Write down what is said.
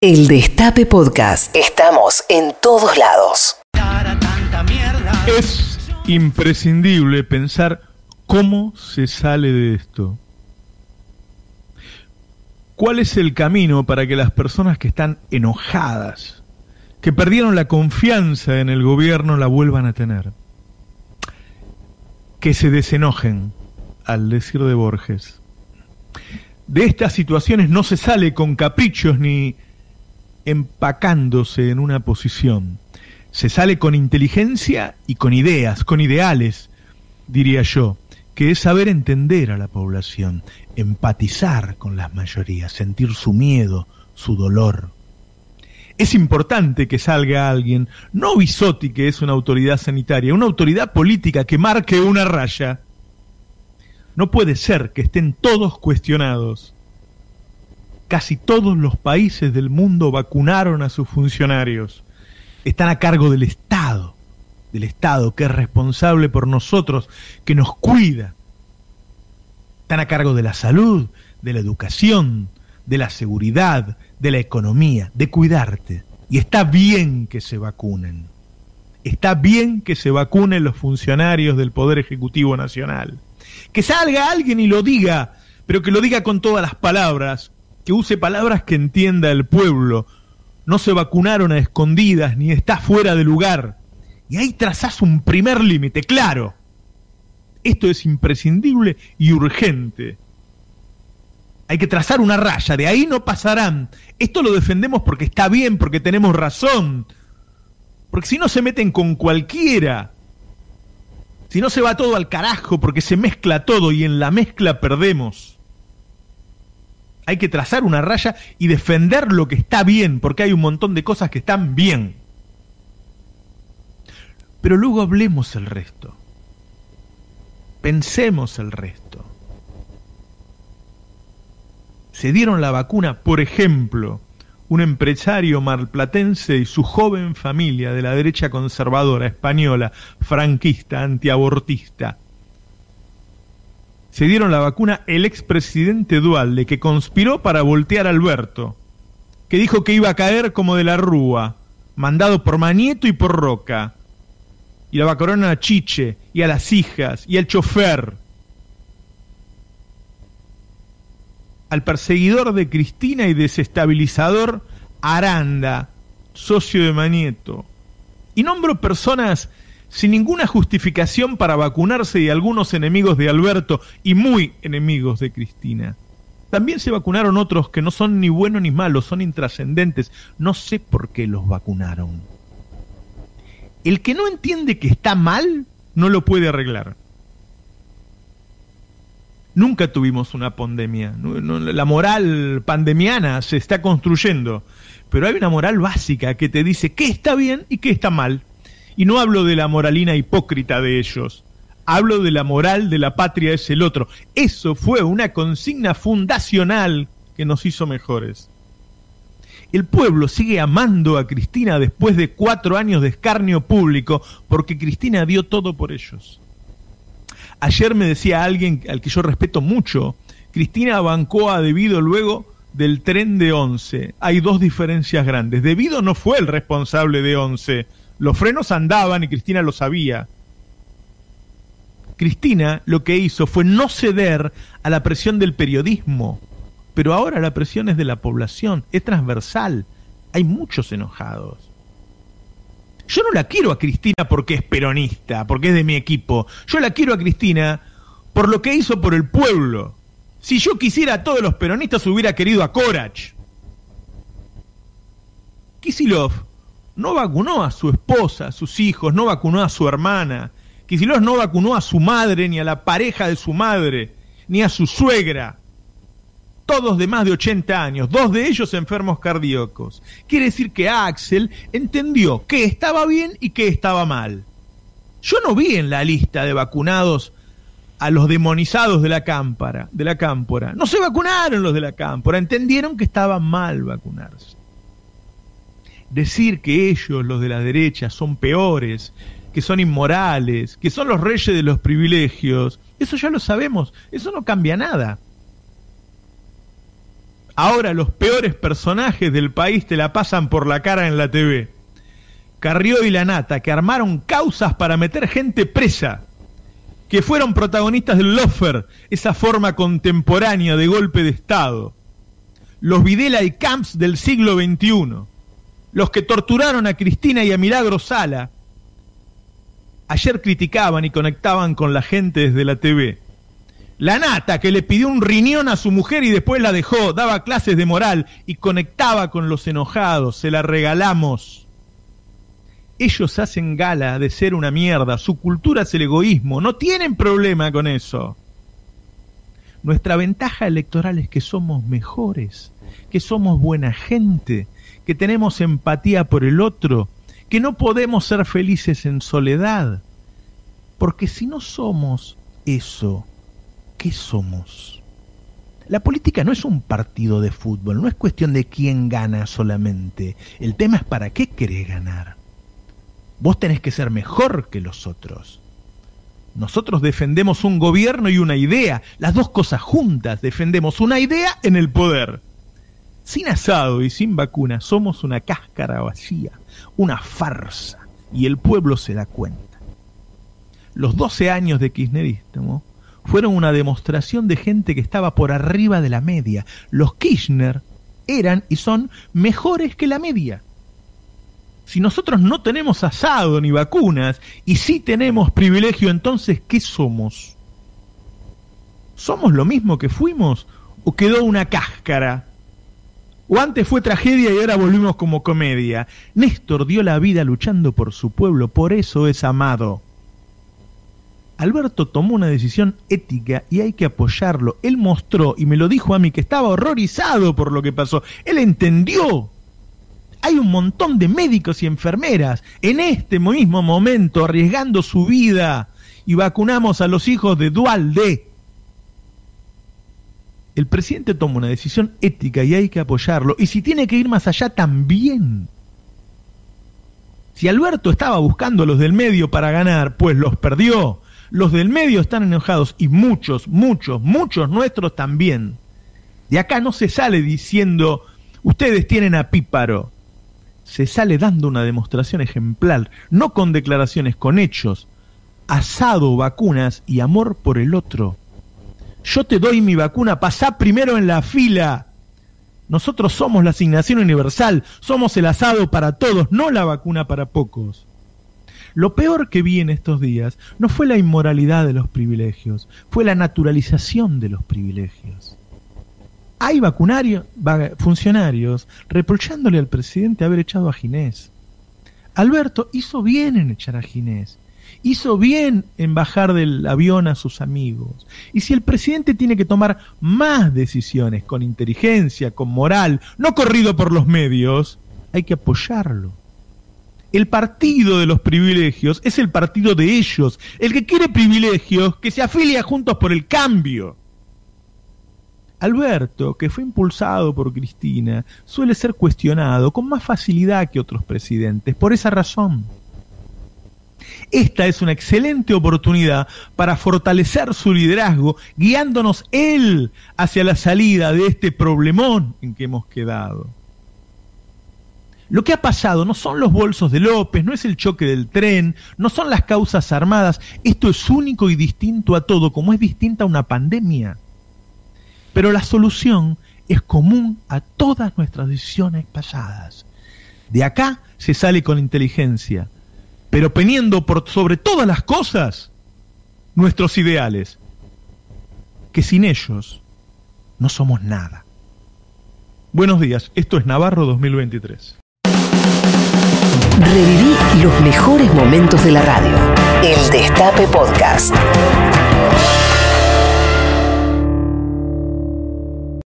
El Destape Podcast. Estamos en todos lados. Es imprescindible pensar cómo se sale de esto. ¿Cuál es el camino para que las personas que están enojadas, que perdieron la confianza en el gobierno, la vuelvan a tener? Que se desenojen, al decir de Borges. De estas situaciones no se sale con caprichos ni empacándose en una posición. Se sale con inteligencia y con ideas, con ideales, diría yo, que es saber entender a la población, empatizar con las mayorías, sentir su miedo, su dolor. Es importante que salga alguien, no Bisotti, que es una autoridad sanitaria, una autoridad política que marque una raya. No puede ser que estén todos cuestionados casi todos los países del mundo vacunaron a sus funcionarios. Están a cargo del Estado, del Estado que es responsable por nosotros, que nos cuida. Están a cargo de la salud, de la educación, de la seguridad, de la economía, de cuidarte. Y está bien que se vacunen. Está bien que se vacunen los funcionarios del Poder Ejecutivo Nacional. Que salga alguien y lo diga, pero que lo diga con todas las palabras, que use palabras que entienda el pueblo. No se vacunaron a escondidas ni está fuera de lugar. Y ahí trazás un primer límite, claro. Esto es imprescindible y urgente. Hay que trazar una raya, de ahí no pasarán. Esto lo defendemos porque está bien, porque tenemos razón. Porque si no se meten con cualquiera, si no se va todo al carajo porque se mezcla todo y en la mezcla perdemos. Hay que trazar una raya y defender lo que está bien, porque hay un montón de cosas que están bien. Pero luego hablemos el resto. Pensemos el resto. Se dieron la vacuna, por ejemplo, un empresario marplatense y su joven familia de la derecha conservadora española, franquista, antiabortista, se dieron la vacuna el expresidente Dualde, que conspiró para voltear a Alberto, que dijo que iba a caer como de la rúa, mandado por Manieto y por Roca. Y la vacunaron a Chiche, y a las hijas, y al chofer. Al perseguidor de Cristina y desestabilizador Aranda, socio de Manieto. Y nombro personas sin ninguna justificación para vacunarse y algunos enemigos de Alberto y muy enemigos de Cristina. También se vacunaron otros que no son ni buenos ni malos, son intrascendentes. No sé por qué los vacunaron. El que no entiende que está mal, no lo puede arreglar. Nunca tuvimos una pandemia. La moral pandemiana se está construyendo. Pero hay una moral básica que te dice qué está bien y qué está mal. Y no hablo de la moralina hipócrita de ellos, hablo de la moral de la patria es el otro. Eso fue una consigna fundacional que nos hizo mejores. El pueblo sigue amando a Cristina después de cuatro años de escarnio público porque Cristina dio todo por ellos. Ayer me decía alguien al que yo respeto mucho, Cristina bancó a Debido luego del tren de Once. Hay dos diferencias grandes. Debido no fue el responsable de Once, los frenos andaban y Cristina lo sabía. Cristina lo que hizo fue no ceder a la presión del periodismo, pero ahora la presión es de la población, es transversal, hay muchos enojados. Yo no la quiero a Cristina porque es peronista, porque es de mi equipo, yo la quiero a Cristina por lo que hizo por el pueblo. Si yo quisiera a todos los peronistas hubiera querido a Corach. Kisilov no vacunó a su esposa, a sus hijos, no vacunó a su hermana. Kicillof no vacunó a su madre, ni a la pareja de su madre, ni a su suegra. Todos de más de 80 años, dos de ellos enfermos cardíacos. Quiere decir que Axel entendió qué estaba bien y qué estaba mal. Yo no vi en la lista de vacunados a los demonizados de la cámpora, de la cámpora. No se vacunaron los de la cámpora, entendieron que estaba mal vacunarse decir que ellos, los de la derecha, son peores, que son inmorales, que son los reyes de los privilegios, eso ya lo sabemos, eso no cambia nada. Ahora los peores personajes del país te la pasan por la cara en la TV. Carrió y la Nata, que armaron causas para meter gente presa, que fueron protagonistas del Lofer, esa forma contemporánea de golpe de Estado. Los Videla y Camps del siglo XXI, los que torturaron a Cristina y a Milagro Sala. Ayer criticaban y conectaban con la gente desde la TV. La nata que le pidió un riñón a su mujer y después la dejó, daba clases de moral y conectaba con los enojados, se la regalamos. Ellos hacen gala de ser una mierda, su cultura es el egoísmo, no tienen problema con eso. Nuestra ventaja electoral es que somos mejores, que somos buena gente, que tenemos empatía por el otro, que no podemos ser felices en soledad. Porque si no somos eso, ¿qué somos? La política no es un partido de fútbol, no es cuestión de quién gana solamente. El tema es para qué querés ganar. Vos tenés que ser mejor que los otros. Nosotros defendemos un gobierno y una idea, las dos cosas juntas, defendemos una idea en el poder. Sin asado y sin vacuna somos una cáscara vacía, una farsa, y el pueblo se da cuenta. Los 12 años de kirchnerismo fueron una demostración de gente que estaba por arriba de la media. Los Kirchner eran y son mejores que la media. Si nosotros no tenemos asado ni vacunas y sí tenemos privilegio, entonces ¿qué somos? ¿Somos lo mismo que fuimos o quedó una cáscara? ¿O antes fue tragedia y ahora volvimos como comedia? Néstor dio la vida luchando por su pueblo, por eso es amado. Alberto tomó una decisión ética y hay que apoyarlo. Él mostró y me lo dijo a mí que estaba horrorizado por lo que pasó. Él entendió hay un montón de médicos y enfermeras en este mismo momento arriesgando su vida y vacunamos a los hijos de Dualde. El presidente toma una decisión ética y hay que apoyarlo. Y si tiene que ir más allá, también. Si Alberto estaba buscando a los del medio para ganar, pues los perdió. Los del medio están enojados y muchos, muchos, muchos nuestros también. De acá no se sale diciendo, ustedes tienen a Píparo se sale dando una demostración ejemplar, no con declaraciones, con hechos, asado, vacunas y amor por el otro. Yo te doy mi vacuna, pasá primero en la fila. Nosotros somos la asignación universal, somos el asado para todos, no la vacuna para pocos. Lo peor que vi en estos días no fue la inmoralidad de los privilegios, fue la naturalización de los privilegios hay vacunarios, funcionarios reprochándole al presidente haber echado a Ginés. Alberto hizo bien en echar a Ginés. Hizo bien en bajar del avión a sus amigos. Y si el presidente tiene que tomar más decisiones con inteligencia, con moral, no corrido por los medios, hay que apoyarlo. El partido de los privilegios es el partido de ellos. El que quiere privilegios, que se afilia juntos por el cambio. Alberto, que fue impulsado por Cristina, suele ser cuestionado con más facilidad que otros presidentes, por esa razón. Esta es una excelente oportunidad para fortalecer su liderazgo, guiándonos él hacia la salida de este problemón en que hemos quedado. Lo que ha pasado no son los bolsos de López, no es el choque del tren, no son las causas armadas, esto es único y distinto a todo, como es distinta a una pandemia. Pero la solución es común a todas nuestras decisiones pasadas. De acá se sale con inteligencia, pero poniendo sobre todas las cosas nuestros ideales, que sin ellos no somos nada. Buenos días, esto es Navarro 2023. Reviví los mejores momentos de la radio. El Destape Podcast.